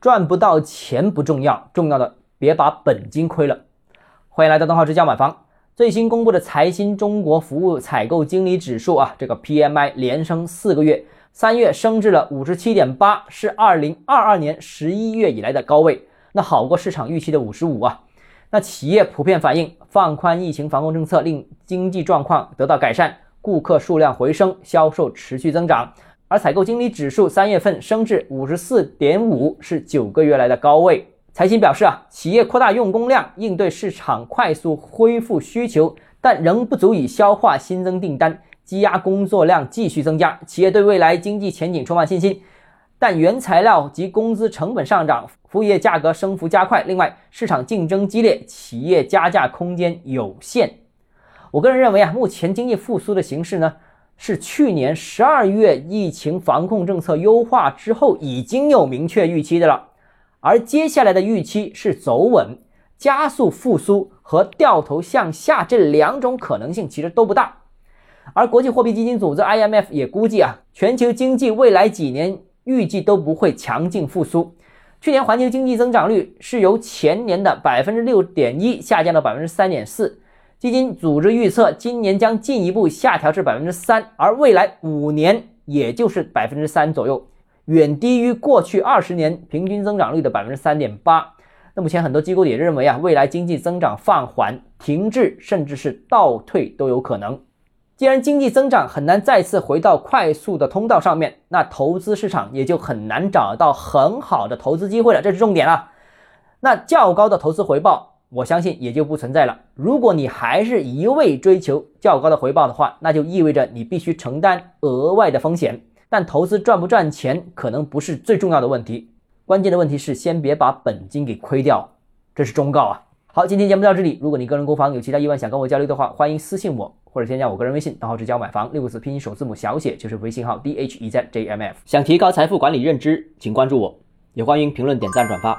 赚不到钱不重要，重要的别把本金亏了。欢迎来到东浩之家买房。最新公布的财新中国服务采购经理指数啊，这个 PMI 连升四个月，三月升至了五十七点八，是二零二二年十一月以来的高位，那好过市场预期的五十五啊。那企业普遍反映放宽疫情防控政策令经济状况得到改善，顾客数量回升，销售持续增长。而采购经理指数三月份升至五十四点五，是九个月来的高位。财新表示啊，企业扩大用工量，应对市场快速恢复需求，但仍不足以消化新增订单，积压工作量继续增加。企业对未来经济前景充满信心，但原材料及工资成本上涨，服务业价格升幅加快。另外，市场竞争激烈，企业加价空间有限。我个人认为啊，目前经济复苏的形势呢？是去年十二月疫情防控政策优化之后已经有明确预期的了，而接下来的预期是走稳、加速复苏和掉头向下这两种可能性其实都不大。而国际货币基金组织 IMF 也估计啊，全球经济未来几年预计都不会强劲复苏。去年环球经济增长率是由前年的百分之六点一下降到百分之三点四。基金组织预测，今年将进一步下调至百分之三，而未来五年也就是百分之三左右，远低于过去二十年平均增长率的百分之三点八。那目前很多机构也认为啊，未来经济增长放缓、停滞，甚至是倒退都有可能。既然经济增长很难再次回到快速的通道上面，那投资市场也就很难找到很好的投资机会了，这是重点啊。那较高的投资回报。我相信也就不存在了。如果你还是一味追求较高的回报的话，那就意味着你必须承担额外的风险。但投资赚不赚钱可能不是最重要的问题，关键的问题是先别把本金给亏掉。这是忠告啊。好，今天节目到这里。如果你个人购房有其他疑问想跟我交流的话，欢迎私信我或者添加我个人微信，账号是教买房六个字拼音首字母小写就是微信号 d h e z j m f。想提高财富管理认知，请关注我，也欢迎评论点赞转发。